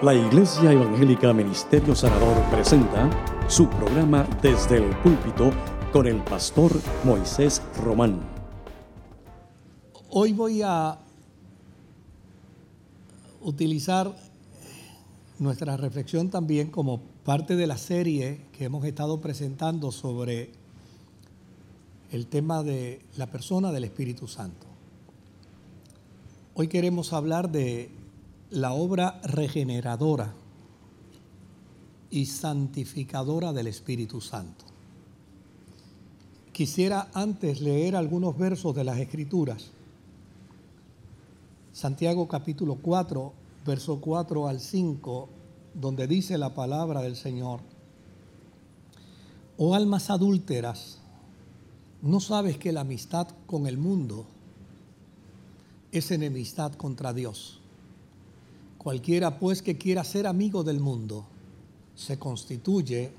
La Iglesia Evangélica Ministerio Sanador presenta su programa Desde el Púlpito con el pastor Moisés Román. Hoy voy a utilizar nuestra reflexión también como parte de la serie que hemos estado presentando sobre el tema de la persona del Espíritu Santo. Hoy queremos hablar de la obra regeneradora y santificadora del Espíritu Santo. Quisiera antes leer algunos versos de las Escrituras. Santiago capítulo 4, verso 4 al 5, donde dice la palabra del Señor. Oh almas adúlteras, ¿no sabes que la amistad con el mundo es enemistad contra Dios. Cualquiera pues que quiera ser amigo del mundo se constituye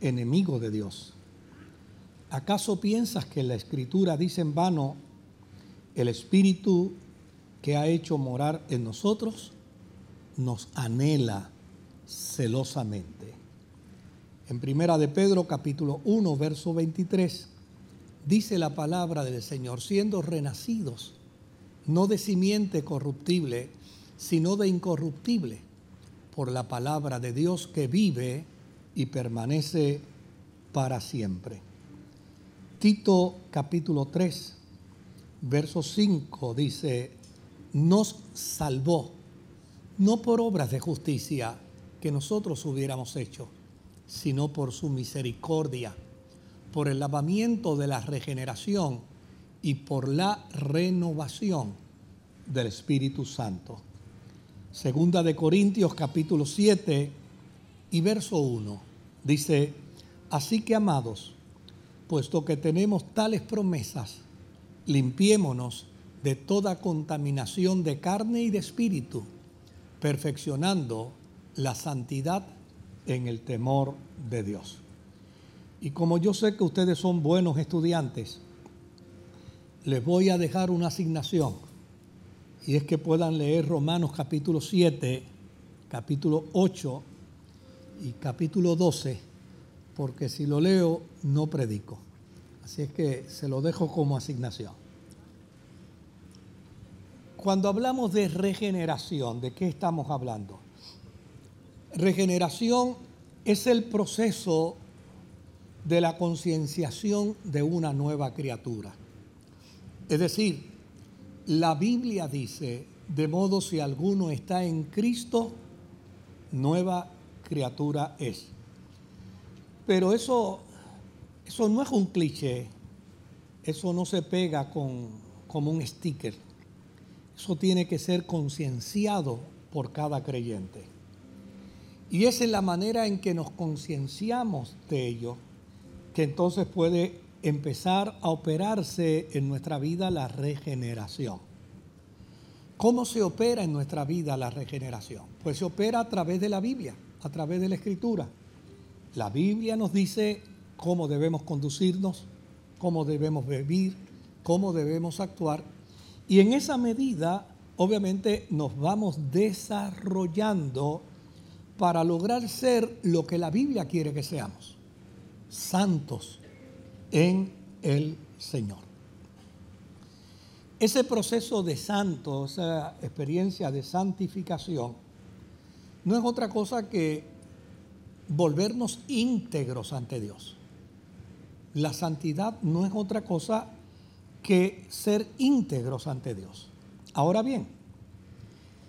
enemigo de Dios. ¿Acaso piensas que la escritura dice en vano, el Espíritu que ha hecho morar en nosotros nos anhela celosamente? En primera de Pedro capítulo 1 verso 23 dice la palabra del Señor, siendo renacidos no de simiente corruptible, sino de incorruptible, por la palabra de Dios que vive y permanece para siempre. Tito capítulo 3, verso 5 dice, nos salvó, no por obras de justicia que nosotros hubiéramos hecho, sino por su misericordia, por el lavamiento de la regeneración y por la renovación del Espíritu Santo. Segunda de Corintios capítulo 7 y verso 1 dice, así que amados, puesto que tenemos tales promesas, limpiémonos de toda contaminación de carne y de espíritu, perfeccionando la santidad en el temor de Dios. Y como yo sé que ustedes son buenos estudiantes, les voy a dejar una asignación y es que puedan leer Romanos capítulo 7, capítulo 8 y capítulo 12, porque si lo leo no predico. Así es que se lo dejo como asignación. Cuando hablamos de regeneración, ¿de qué estamos hablando? Regeneración es el proceso de la concienciación de una nueva criatura. Es decir, la Biblia dice, de modo si alguno está en Cristo, nueva criatura es. Pero eso, eso no es un cliché, eso no se pega con, como un sticker. Eso tiene que ser concienciado por cada creyente. Y esa es la manera en que nos concienciamos de ello, que entonces puede empezar a operarse en nuestra vida la regeneración. ¿Cómo se opera en nuestra vida la regeneración? Pues se opera a través de la Biblia, a través de la Escritura. La Biblia nos dice cómo debemos conducirnos, cómo debemos vivir, cómo debemos actuar. Y en esa medida, obviamente, nos vamos desarrollando para lograr ser lo que la Biblia quiere que seamos, santos, en el Señor. Ese proceso de santo, esa experiencia de santificación, no es otra cosa que volvernos íntegros ante Dios. La santidad no es otra cosa que ser íntegros ante Dios. Ahora bien,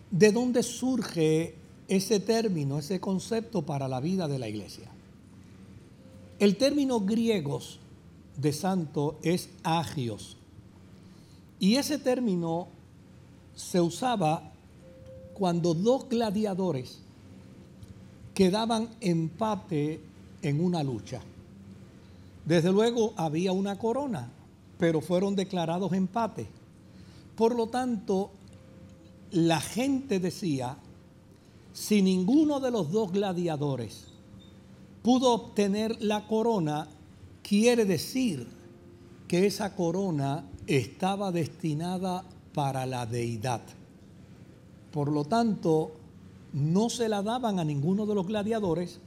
¿de dónde surge ese término, ese concepto para la vida de la iglesia? El término griegos de santo es agios. Y ese término se usaba cuando dos gladiadores quedaban empate en una lucha. Desde luego había una corona, pero fueron declarados empate. Por lo tanto, la gente decía, si ninguno de los dos gladiadores pudo obtener la corona, quiere decir que esa corona estaba destinada para la deidad. Por lo tanto, no se la daban a ninguno de los gladiadores,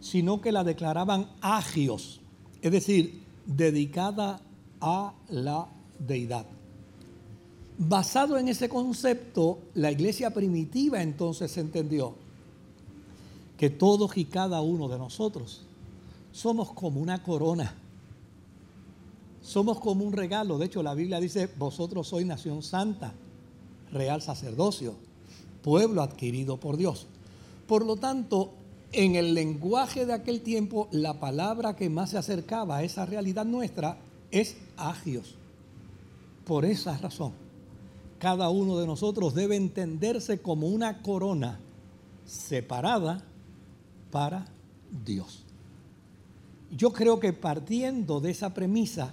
sino que la declaraban agios, es decir, dedicada a la deidad. Basado en ese concepto, la iglesia primitiva entonces entendió que todos y cada uno de nosotros somos como una corona. Somos como un regalo. De hecho, la Biblia dice, vosotros sois nación santa, real sacerdocio, pueblo adquirido por Dios. Por lo tanto, en el lenguaje de aquel tiempo, la palabra que más se acercaba a esa realidad nuestra es agios. Por esa razón, cada uno de nosotros debe entenderse como una corona separada para Dios. Yo creo que partiendo de esa premisa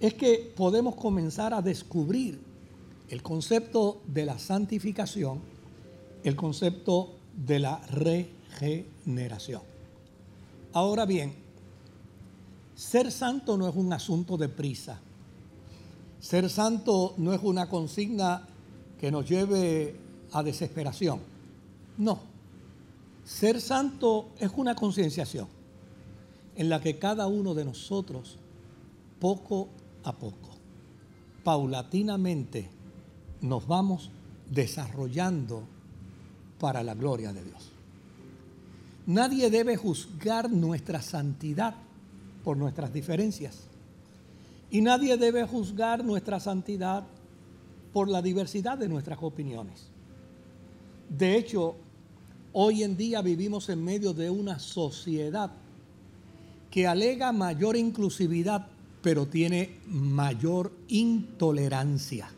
es que podemos comenzar a descubrir el concepto de la santificación, el concepto de la regeneración. Ahora bien, ser santo no es un asunto de prisa. Ser santo no es una consigna que nos lleve a desesperación. No. Ser santo es una concienciación en la que cada uno de nosotros, poco a poco, paulatinamente, nos vamos desarrollando para la gloria de Dios. Nadie debe juzgar nuestra santidad por nuestras diferencias. Y nadie debe juzgar nuestra santidad por la diversidad de nuestras opiniones. De hecho, hoy en día vivimos en medio de una sociedad que alega mayor inclusividad, pero tiene mayor intolerancia.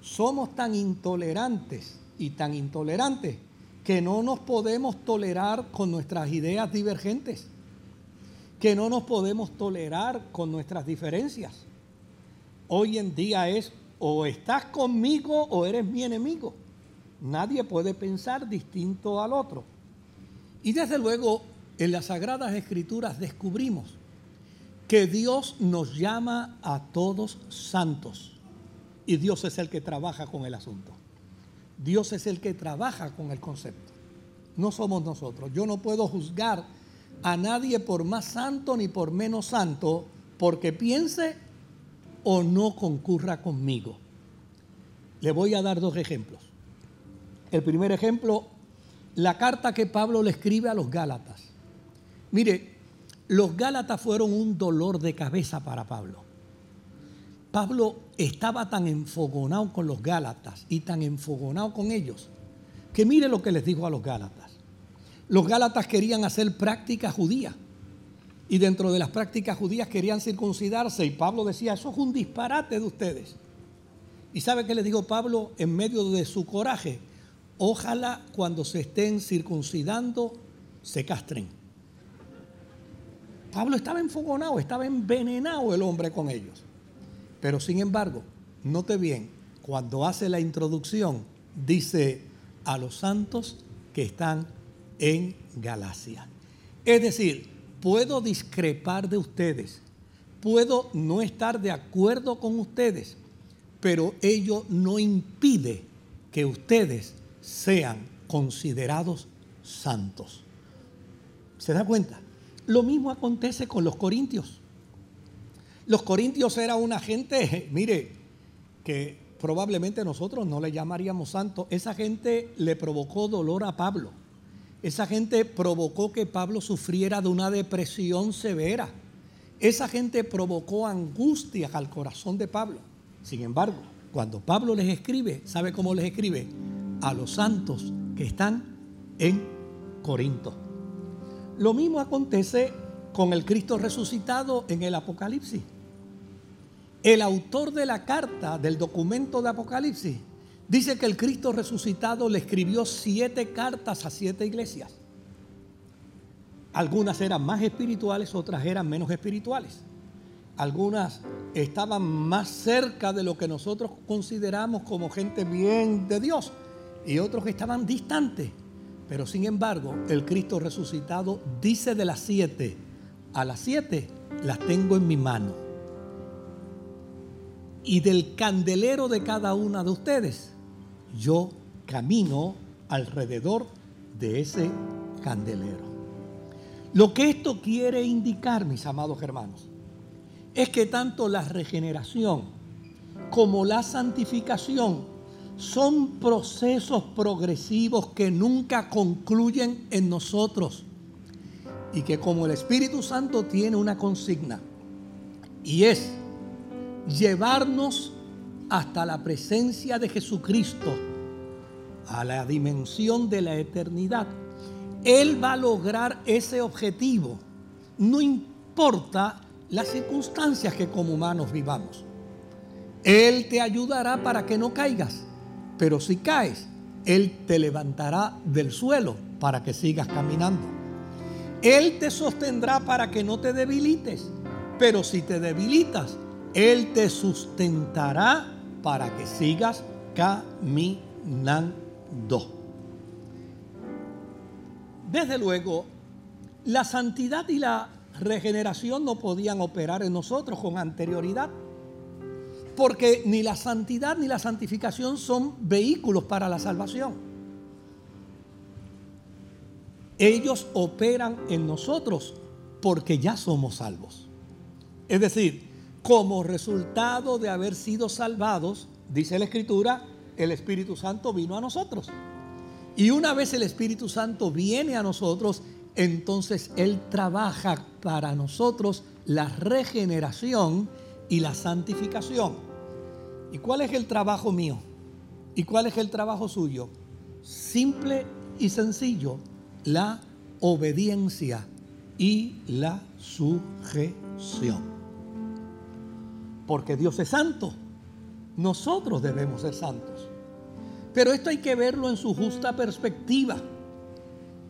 Somos tan intolerantes y tan intolerantes que no nos podemos tolerar con nuestras ideas divergentes que no nos podemos tolerar con nuestras diferencias. Hoy en día es o estás conmigo o eres mi enemigo. Nadie puede pensar distinto al otro. Y desde luego en las Sagradas Escrituras descubrimos que Dios nos llama a todos santos. Y Dios es el que trabaja con el asunto. Dios es el que trabaja con el concepto. No somos nosotros. Yo no puedo juzgar a nadie por más santo ni por menos santo, porque piense o no concurra conmigo. Le voy a dar dos ejemplos. El primer ejemplo, la carta que Pablo le escribe a los Gálatas. Mire, los Gálatas fueron un dolor de cabeza para Pablo. Pablo estaba tan enfogonado con los Gálatas y tan enfogonado con ellos, que mire lo que les dijo a los Gálatas. Los Gálatas querían hacer práctica judía. Y dentro de las prácticas judías querían circuncidarse. Y Pablo decía, eso es un disparate de ustedes. ¿Y sabe qué le dijo Pablo en medio de su coraje? Ojalá cuando se estén circuncidando se castren. Pablo estaba enfogonado, estaba envenenado el hombre con ellos. Pero sin embargo, note bien, cuando hace la introducción, dice a los santos que están en Galacia. Es decir, puedo discrepar de ustedes, puedo no estar de acuerdo con ustedes, pero ello no impide que ustedes sean considerados santos. ¿Se da cuenta? Lo mismo acontece con los corintios. Los corintios era una gente, mire, que probablemente nosotros no le llamaríamos santo. Esa gente le provocó dolor a Pablo. Esa gente provocó que Pablo sufriera de una depresión severa. Esa gente provocó angustias al corazón de Pablo. Sin embargo, cuando Pablo les escribe, ¿sabe cómo les escribe? A los santos que están en Corinto. Lo mismo acontece con el Cristo resucitado en el Apocalipsis. El autor de la carta del documento de Apocalipsis Dice que el Cristo resucitado le escribió siete cartas a siete iglesias. Algunas eran más espirituales, otras eran menos espirituales. Algunas estaban más cerca de lo que nosotros consideramos como gente bien de Dios y otros estaban distantes. Pero sin embargo, el Cristo resucitado dice de las siete, a las siete las tengo en mi mano. Y del candelero de cada una de ustedes yo camino alrededor de ese candelero. Lo que esto quiere indicar, mis amados hermanos, es que tanto la regeneración como la santificación son procesos progresivos que nunca concluyen en nosotros y que como el Espíritu Santo tiene una consigna y es llevarnos hasta la presencia de Jesucristo, a la dimensión de la eternidad, Él va a lograr ese objetivo. No importa las circunstancias que como humanos vivamos. Él te ayudará para que no caigas, pero si caes, Él te levantará del suelo para que sigas caminando. Él te sostendrá para que no te debilites, pero si te debilitas, Él te sustentará para que sigas caminando. Desde luego, la santidad y la regeneración no podían operar en nosotros con anterioridad, porque ni la santidad ni la santificación son vehículos para la salvación. Ellos operan en nosotros porque ya somos salvos. Es decir, como resultado de haber sido salvados, dice la Escritura, el Espíritu Santo vino a nosotros. Y una vez el Espíritu Santo viene a nosotros, entonces Él trabaja para nosotros la regeneración y la santificación. ¿Y cuál es el trabajo mío? ¿Y cuál es el trabajo suyo? Simple y sencillo, la obediencia y la sujeción. Porque Dios es santo, nosotros debemos ser santos. Pero esto hay que verlo en su justa perspectiva.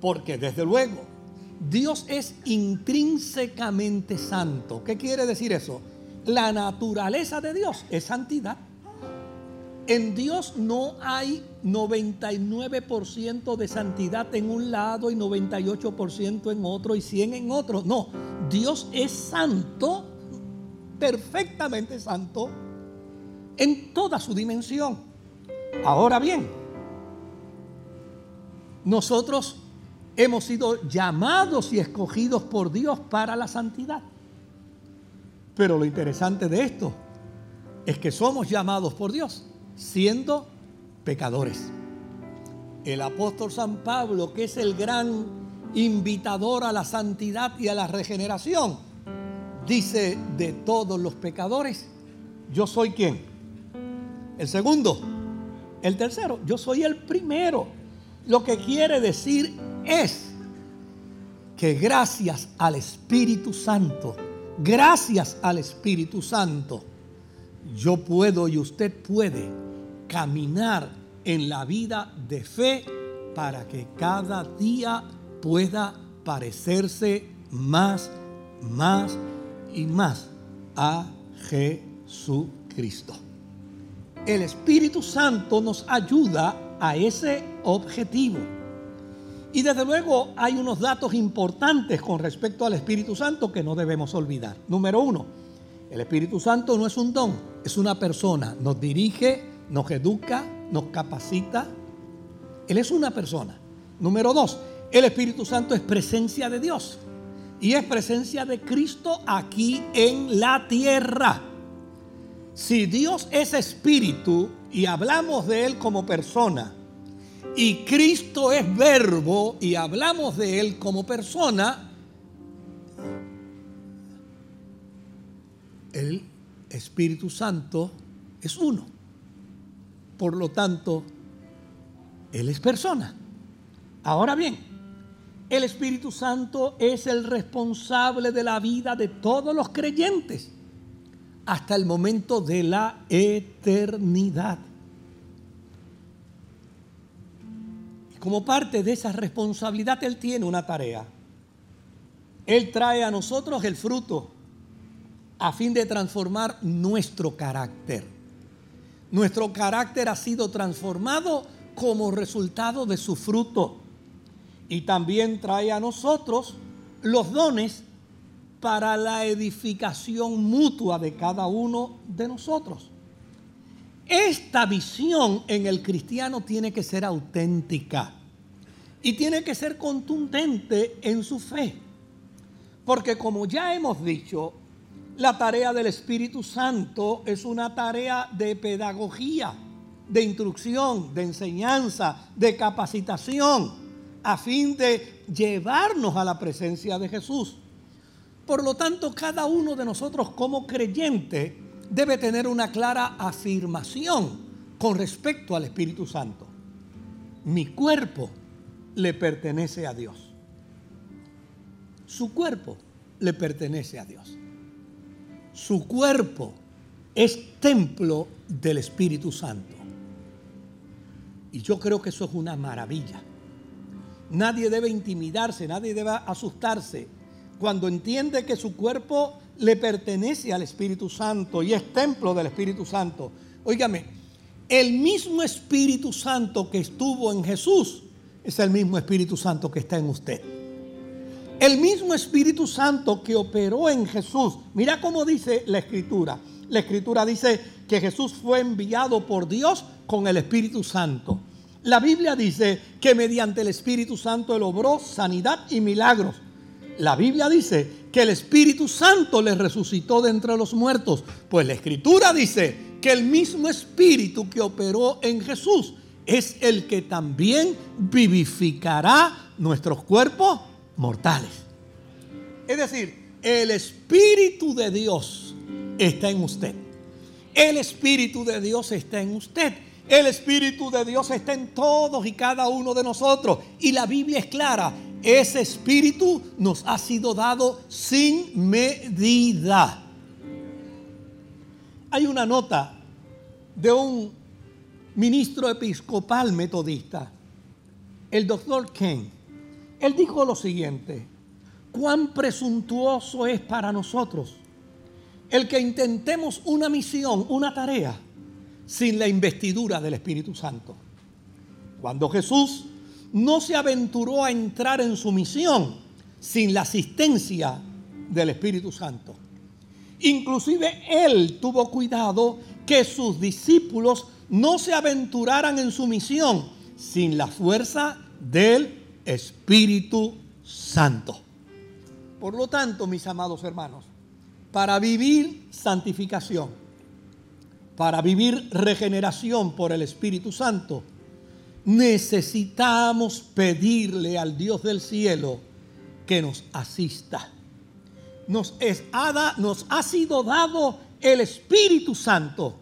Porque desde luego, Dios es intrínsecamente santo. ¿Qué quiere decir eso? La naturaleza de Dios es santidad. En Dios no hay 99% de santidad en un lado y 98% en otro y 100 en otro. No, Dios es santo, perfectamente santo, en toda su dimensión. Ahora bien, nosotros hemos sido llamados y escogidos por Dios para la santidad. Pero lo interesante de esto es que somos llamados por Dios siendo pecadores. El apóstol San Pablo, que es el gran invitador a la santidad y a la regeneración, dice de todos los pecadores, yo soy quien. El segundo, el tercero, yo soy el primero. Lo que quiere decir es que gracias al Espíritu Santo, gracias al Espíritu Santo, yo puedo y usted puede caminar en la vida de fe para que cada día pueda parecerse más, más y más a Jesucristo. El Espíritu Santo nos ayuda a ese objetivo. Y desde luego hay unos datos importantes con respecto al Espíritu Santo que no debemos olvidar. Número uno, el Espíritu Santo no es un don, es una persona. Nos dirige, nos educa, nos capacita. Él es una persona. Número dos, el Espíritu Santo es presencia de Dios. Y es presencia de Cristo aquí en la tierra. Si Dios es espíritu y hablamos de Él como persona, y Cristo es verbo y hablamos de Él como persona, el Espíritu Santo es uno. Por lo tanto, Él es persona. Ahora bien, el Espíritu Santo es el responsable de la vida de todos los creyentes hasta el momento de la eternidad. Como parte de esa responsabilidad, Él tiene una tarea. Él trae a nosotros el fruto a fin de transformar nuestro carácter. Nuestro carácter ha sido transformado como resultado de su fruto. Y también trae a nosotros los dones para la edificación mutua de cada uno de nosotros. esta visión en el cristiano tiene que ser auténtica y tiene que ser contundente en su fe. Porque como ya hemos dicho, la tarea del Espíritu Santo es una tarea de pedagogía, de instrucción, de enseñanza, de capacitación, a fin de llevarnos a la presencia de Jesús. Por lo tanto, cada uno de nosotros como creyente debe tener una clara afirmación con respecto al Espíritu Santo. Mi cuerpo le pertenece a Dios. Su cuerpo le pertenece a Dios. Su cuerpo es templo del Espíritu Santo. Y yo creo que eso es una maravilla. Nadie debe intimidarse, nadie debe asustarse cuando entiende que su cuerpo le pertenece al Espíritu Santo y es templo del Espíritu Santo. Óigame, el mismo Espíritu Santo que estuvo en Jesús es el mismo Espíritu Santo que está en usted. El mismo Espíritu Santo que operó en Jesús. Mira cómo dice la Escritura. La Escritura dice que Jesús fue enviado por Dios con el Espíritu Santo. La Biblia dice que mediante el Espíritu Santo él obró sanidad y milagros. La Biblia dice que el Espíritu Santo le resucitó de entre los muertos. Pues la Escritura dice que el mismo Espíritu que operó en Jesús es el que también vivificará nuestros cuerpos mortales. Es decir, el Espíritu de Dios está en usted. El Espíritu de Dios está en usted. El Espíritu de Dios está en todos y cada uno de nosotros. Y la Biblia es clara. Ese Espíritu nos ha sido dado sin medida. Hay una nota de un ministro episcopal metodista, el doctor Ken, él dijo lo siguiente, cuán presuntuoso es para nosotros el que intentemos una misión, una tarea, sin la investidura del Espíritu Santo. Cuando Jesús no se aventuró a entrar en su misión sin la asistencia del Espíritu Santo. Inclusive él tuvo cuidado que sus discípulos no se aventuraran en su misión sin la fuerza del Espíritu Santo. Por lo tanto, mis amados hermanos, para vivir santificación, para vivir regeneración por el Espíritu Santo, necesitamos pedirle al Dios del cielo que nos asista. Nos, nos ha sido dado el Espíritu Santo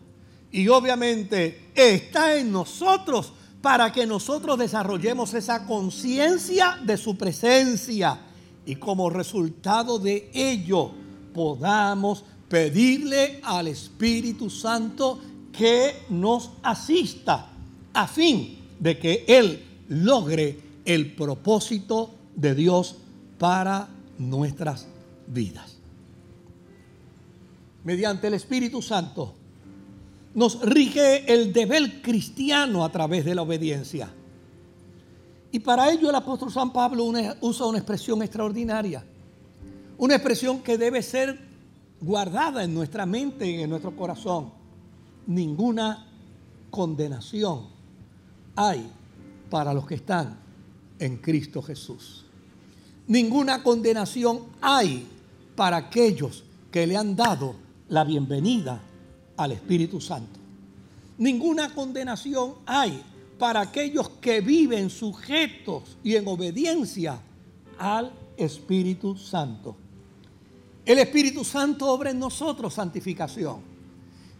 y obviamente está en nosotros para que nosotros desarrollemos esa conciencia de su presencia y como resultado de ello podamos pedirle al Espíritu Santo que nos asista a fin de que Él logre el propósito de Dios para nuestras vidas. Mediante el Espíritu Santo nos rige el deber cristiano a través de la obediencia. Y para ello el apóstol San Pablo usa una expresión extraordinaria, una expresión que debe ser guardada en nuestra mente y en nuestro corazón. Ninguna condenación hay para los que están en Cristo Jesús. Ninguna condenación hay para aquellos que le han dado la bienvenida al Espíritu Santo. Ninguna condenación hay para aquellos que viven sujetos y en obediencia al Espíritu Santo. El Espíritu Santo obra en nosotros santificación.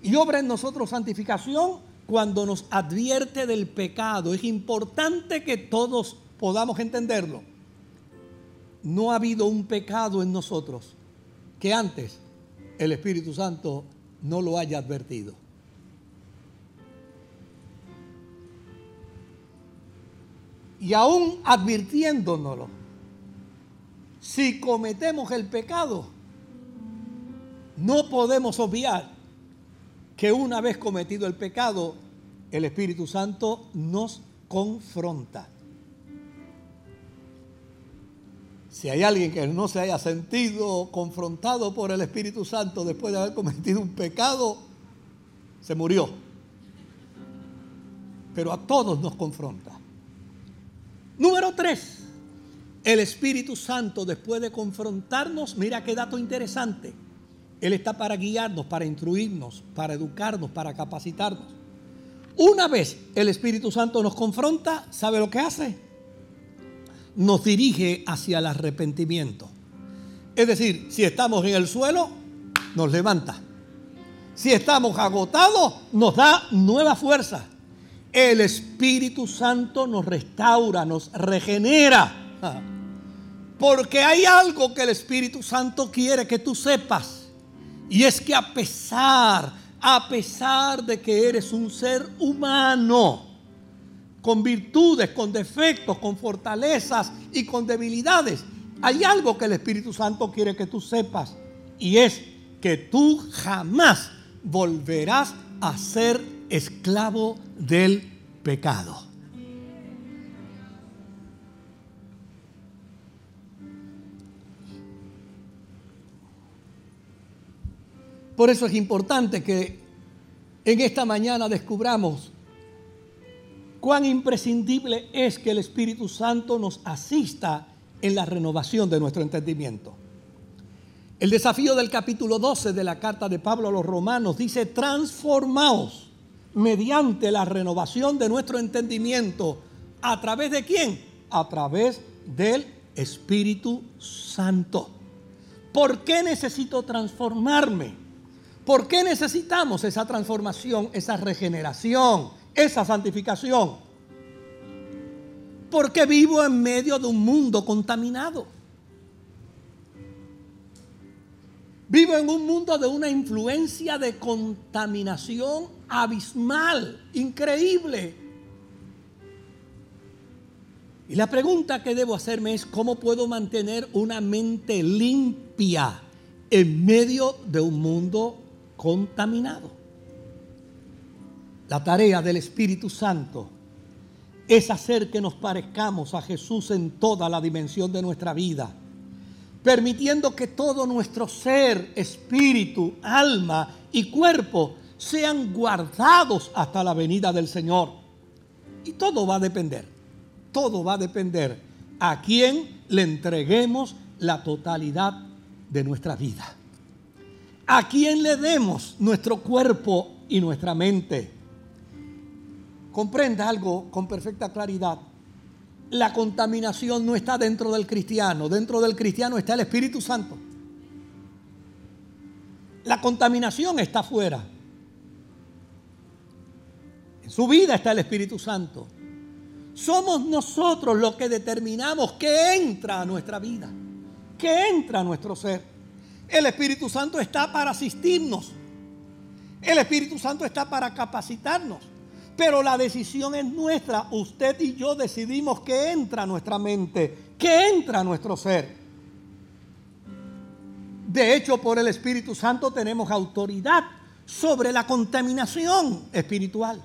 Y obra en nosotros santificación cuando nos advierte del pecado. Es importante que todos podamos entenderlo. No ha habido un pecado en nosotros que antes el Espíritu Santo no lo haya advertido. Y aún advirtiéndonoslo, si cometemos el pecado, no podemos obviar que una vez cometido el pecado, el Espíritu Santo nos confronta. Si hay alguien que no se haya sentido confrontado por el Espíritu Santo después de haber cometido un pecado, se murió. pero a todos nos confronta. Número tres, el Espíritu Santo después de confrontarnos, mira qué dato interesante, Él está para guiarnos, para instruirnos, para educarnos, para capacitarnos. Una vez el Espíritu Santo nos confronta, ¿sabe lo que hace? Nos dirige hacia el arrepentimiento. Es decir, si estamos en el suelo, nos levanta. Si estamos agotados, nos da nueva fuerza. El Espíritu Santo nos restaura, nos regenera. Porque hay algo que el Espíritu Santo quiere que tú sepas. Y es que a pesar, a pesar de que eres un ser humano, con virtudes, con defectos, con fortalezas y con debilidades, hay algo que el Espíritu Santo quiere que tú sepas. Y es que tú jamás volverás a ser esclavo del pecado. Por eso es importante que en esta mañana descubramos cuán imprescindible es que el Espíritu Santo nos asista en la renovación de nuestro entendimiento. El desafío del capítulo 12 de la carta de Pablo a los romanos dice, transformaos mediante la renovación de nuestro entendimiento. ¿A través de quién? A través del Espíritu Santo. ¿Por qué necesito transformarme? ¿Por qué necesitamos esa transformación, esa regeneración, esa santificación? Porque vivo en medio de un mundo contaminado. Vivo en un mundo de una influencia de contaminación abismal, increíble. Y la pregunta que debo hacerme es, ¿cómo puedo mantener una mente limpia en medio de un mundo contaminado? La tarea del Espíritu Santo es hacer que nos parezcamos a Jesús en toda la dimensión de nuestra vida permitiendo que todo nuestro ser, espíritu, alma y cuerpo sean guardados hasta la venida del Señor. Y todo va a depender, todo va a depender a quién le entreguemos la totalidad de nuestra vida. A quién le demos nuestro cuerpo y nuestra mente. Comprenda algo con perfecta claridad la contaminación no está dentro del cristiano, dentro del cristiano está el Espíritu Santo. La contaminación está afuera. En su vida está el Espíritu Santo. Somos nosotros los que determinamos qué entra a nuestra vida, qué entra a nuestro ser. El Espíritu Santo está para asistirnos. El Espíritu Santo está para capacitarnos. Pero la decisión es nuestra. Usted y yo decidimos que entra a nuestra mente, que entra a nuestro ser. De hecho, por el Espíritu Santo tenemos autoridad sobre la contaminación espiritual.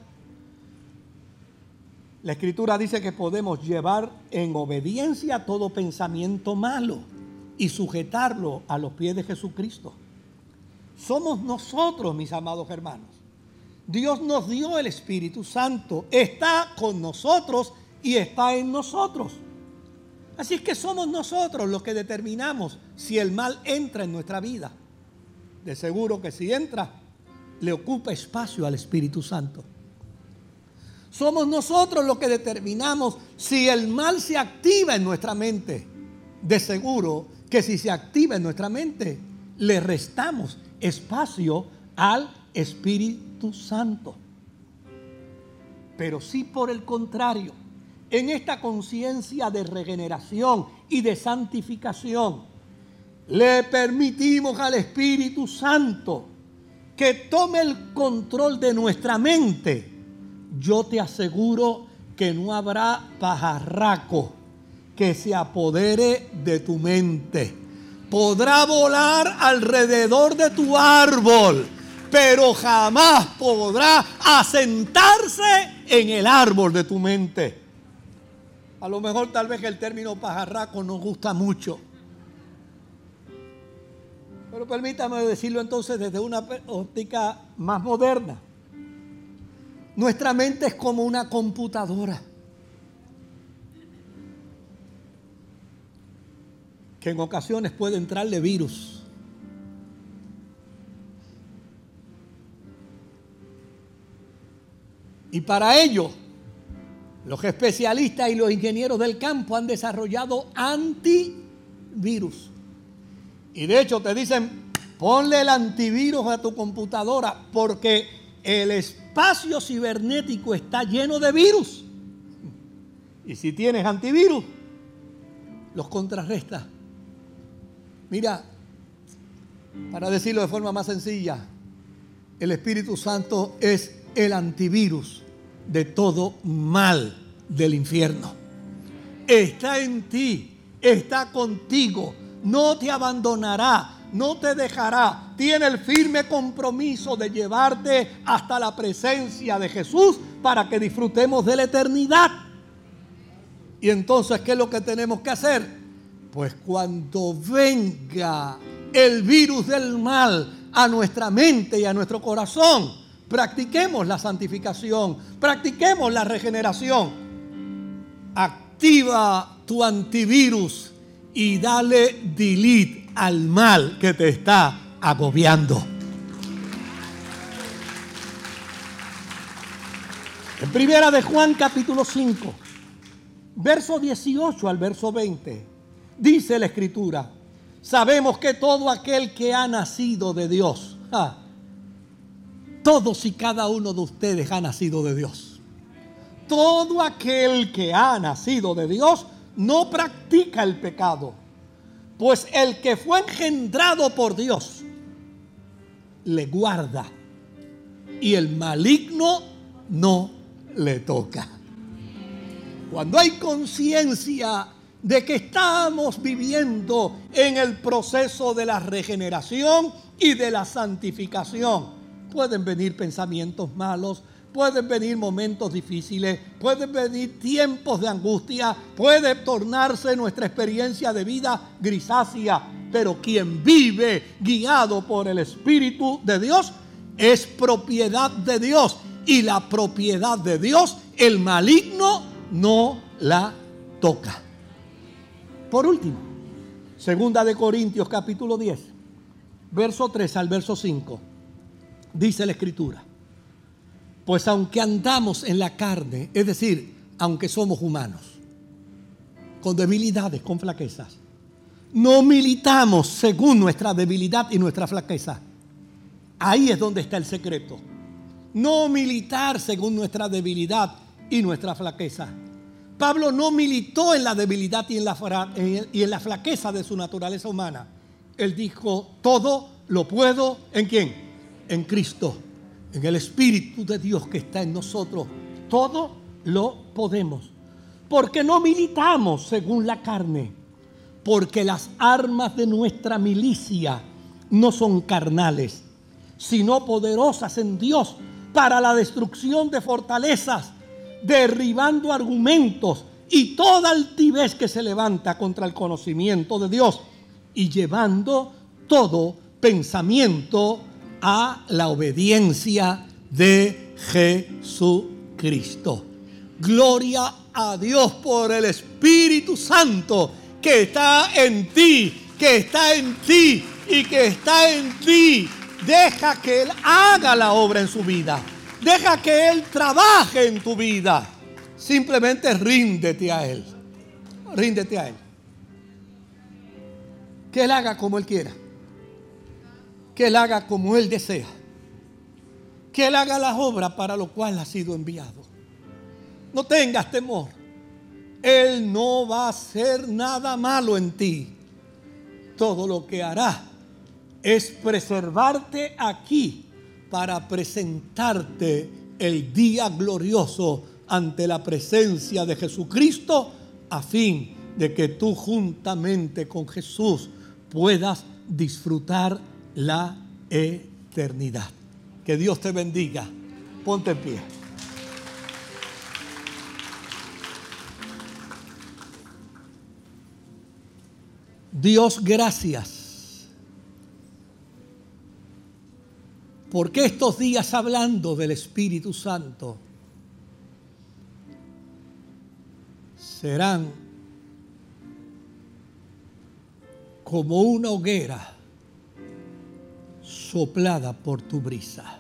La Escritura dice que podemos llevar en obediencia todo pensamiento malo y sujetarlo a los pies de Jesucristo. Somos nosotros, mis amados hermanos Dios nos dio el Espíritu Santo, está con nosotros y está en nosotros. Así es que somos nosotros los que determinamos si el mal entra en nuestra vida. De seguro que si entra, le ocupa espacio al Espíritu Santo. Somos nosotros los que determinamos si el mal se activa en nuestra mente. De seguro que si se activa en nuestra mente, le restamos espacio al Espíritu Santo. Pero si por el contrario, en esta conciencia de regeneración y de santificación, le permitimos al Espíritu Santo que tome el control de nuestra mente, yo te aseguro que no habrá pajarraco que se apodere de tu mente. Podrá volar alrededor de tu árbol pero jamás podrá asentarse en el árbol de tu mente. A lo mejor tal vez el término pajarraco nos gusta mucho. Pero permítame decirlo entonces desde una óptica más moderna. Nuestra mente es como una computadora. Que en ocasiones puede entrarle virus. Y para ello, los especialistas y los ingenieros del campo han desarrollado antivirus. Y de hecho te dicen, ponle el antivirus a tu computadora porque el espacio cibernético está lleno de virus. Y si tienes antivirus, los contrarresta. Mira, para decirlo de forma más sencilla, el Espíritu Santo es el antivirus de todo mal del infierno. Está en ti, está contigo, no te abandonará, no te dejará. Tiene el firme compromiso de llevarte hasta la presencia de Jesús para que disfrutemos de la eternidad. Y entonces, ¿qué es lo que tenemos que hacer? Pues cuando venga el virus del mal a nuestra mente y a nuestro corazón, practiquemos la santificación, practiquemos la regeneración. Activa tu antivirus y dale delete al mal que te está agobiando. En primera de Juan capítulo 5, verso 18 al verso 20, dice la escritura, sabemos que todo aquel que ha nacido de Dios, todos y cada uno de ustedes ha nacido de Dios. Todo aquel que ha nacido de Dios no practica el pecado, pues el que fue engendrado por Dios le guarda y el maligno no le toca. Cuando hay conciencia de que estamos viviendo en el proceso de la regeneración y de la santificación, pueden venir pensamientos malos, pueden venir momentos difíciles, pueden venir tiempos de angustia, puede tornarse nuestra experiencia de vida grisácea, pero quien vive guiado por el Espíritu de Dios es propiedad de Dios. Y la propiedad de Dios, el maligno no la toca. Por último, segunda de Corintios capítulo 10, verso 3 al verso 5, dice la escritura pues aunque andamos en la carne, es decir, aunque somos humanos, con debilidades, con flaquezas, no militamos según nuestra debilidad y nuestra flaqueza. Ahí es donde está el secreto. No militar según nuestra debilidad y nuestra flaqueza. Pablo no militó en la debilidad y en la, flaqueza de su naturaleza humana. Él dijo, todo lo puedo en quién? En Cristo en el Espíritu de Dios que está en nosotros, todo lo podemos. Porque no militamos según la carne, porque las armas de nuestra milicia no son carnales, sino poderosas en Dios para la destrucción de fortalezas, derribando argumentos y toda altivez que se levanta contra el conocimiento de Dios y llevando todo pensamiento a la obediencia de Jesucristo. Gloria a Dios por el Espíritu Santo que está en ti, que está en ti y que está en ti. Deja que Él haga la obra en su vida. Deja que Él trabaje en tu vida. Simplemente ríndete a Él. Ríndete a Él. Que Él haga como Él quiera que Él haga como Él desea. Que Él haga las obras para lo cual ha sido enviado. No tengas temor. Él no va a hacer nada malo en ti. Todo lo que hará es preservarte aquí para presentarte el día glorioso ante la presencia de Jesucristo a fin de que tú juntamente con Jesús puedas disfrutar la eternidad. Que Dios te bendiga. Ponte en pie. Dios, gracias Porque estos días hablando del Espíritu Santo serán como una hoguera soplada por tu brisa,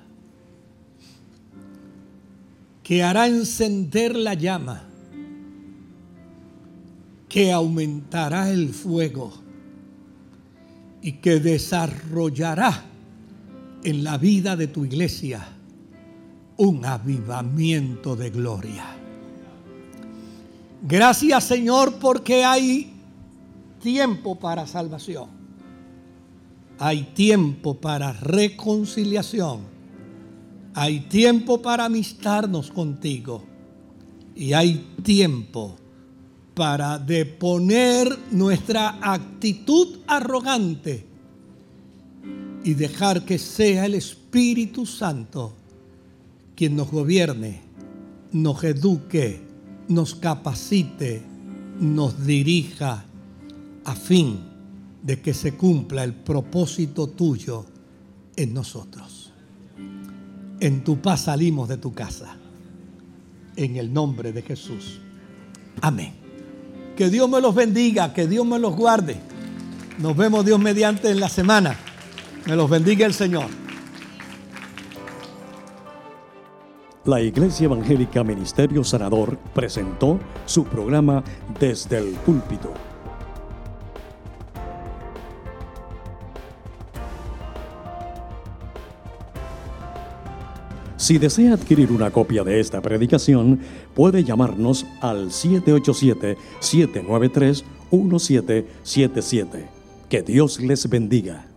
que hará encender la llama, que aumentará el fuego y que desarrollará en la vida de tu iglesia un avivamiento de gloria. Gracias Señor porque hay tiempo para salvación. Hay tiempo para reconciliación. Hay tiempo para amistarnos contigo. Y hay tiempo para deponer nuestra actitud arrogante y dejar que sea el Espíritu Santo quien nos gobierne, nos eduque, nos capacite, nos dirija a fin de que se cumpla el propósito tuyo en nosotros. En tu paz salimos de tu casa. En el nombre de Jesús. Amén. Que Dios me los bendiga, que Dios me los guarde. Nos vemos Dios mediante en la semana. Me los bendiga el Señor. La Iglesia Evangélica Ministerio Sanador presentó su programa Desde el Púlpito. Si desea adquirir una copia de esta predicación, puede llamarnos al 787-793-1777. Que Dios les bendiga.